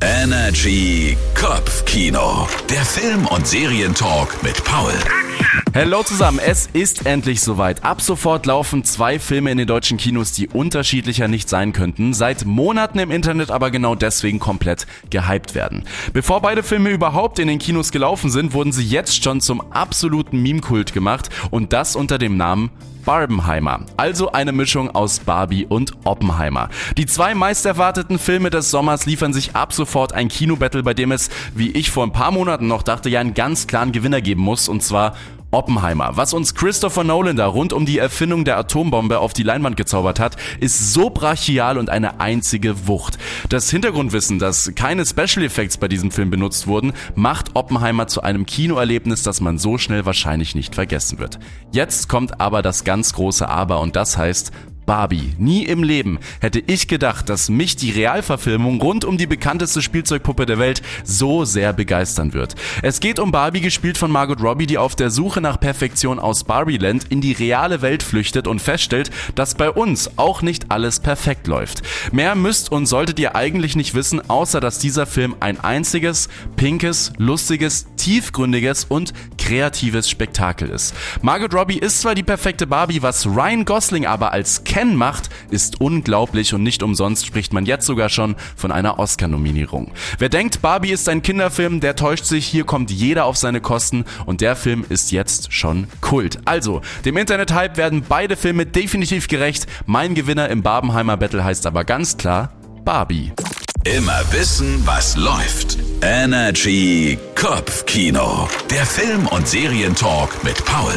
Energy Kopfkino. Der Film- und Serientalk mit Paul. Hallo zusammen, es ist endlich soweit. Ab sofort laufen zwei Filme in den deutschen Kinos, die unterschiedlicher nicht sein könnten, seit Monaten im Internet aber genau deswegen komplett gehypt werden. Bevor beide Filme überhaupt in den Kinos gelaufen sind, wurden sie jetzt schon zum absoluten Meme-Kult gemacht und das unter dem Namen Barbenheimer, also eine Mischung aus Barbie und Oppenheimer. Die zwei meist erwarteten Filme des Sommers liefern sich ab sofort ein Kinobattle, bei dem es, wie ich vor ein paar Monaten noch dachte, ja einen ganz klaren Gewinner geben muss, und zwar Oppenheimer. Was uns Christopher Nolan da rund um die Erfindung der Atombombe auf die Leinwand gezaubert hat, ist so brachial und eine einzige Wucht. Das Hintergrundwissen, dass keine Special Effects bei diesem Film benutzt wurden, macht Oppenheimer zu einem Kinoerlebnis, das man so schnell wahrscheinlich nicht vergessen wird. Jetzt kommt aber das ganz große Aber und das heißt, Barbie. Nie im Leben hätte ich gedacht, dass mich die Realverfilmung rund um die bekannteste Spielzeugpuppe der Welt so sehr begeistern wird. Es geht um Barbie, gespielt von Margot Robbie, die auf der Suche nach Perfektion aus Barbieland in die reale Welt flüchtet und feststellt, dass bei uns auch nicht alles perfekt läuft. Mehr müsst und solltet ihr eigentlich nicht wissen, außer dass dieser Film ein einziges, pinkes, lustiges, tiefgründiges und kreatives Spektakel ist. Margot Robbie ist zwar die perfekte Barbie, was Ryan Gosling aber als Ken macht, ist unglaublich und nicht umsonst spricht man jetzt sogar schon von einer Oscar-Nominierung. Wer denkt, Barbie ist ein Kinderfilm, der täuscht sich, hier kommt jeder auf seine Kosten und der Film ist jetzt schon Kult. Also, dem Internet-Hype werden beide Filme definitiv gerecht. Mein Gewinner im Barbenheimer Battle heißt aber ganz klar Barbie. Immer wissen, was läuft. Energy Kopfkino. Der Film- und Serientalk mit Paul.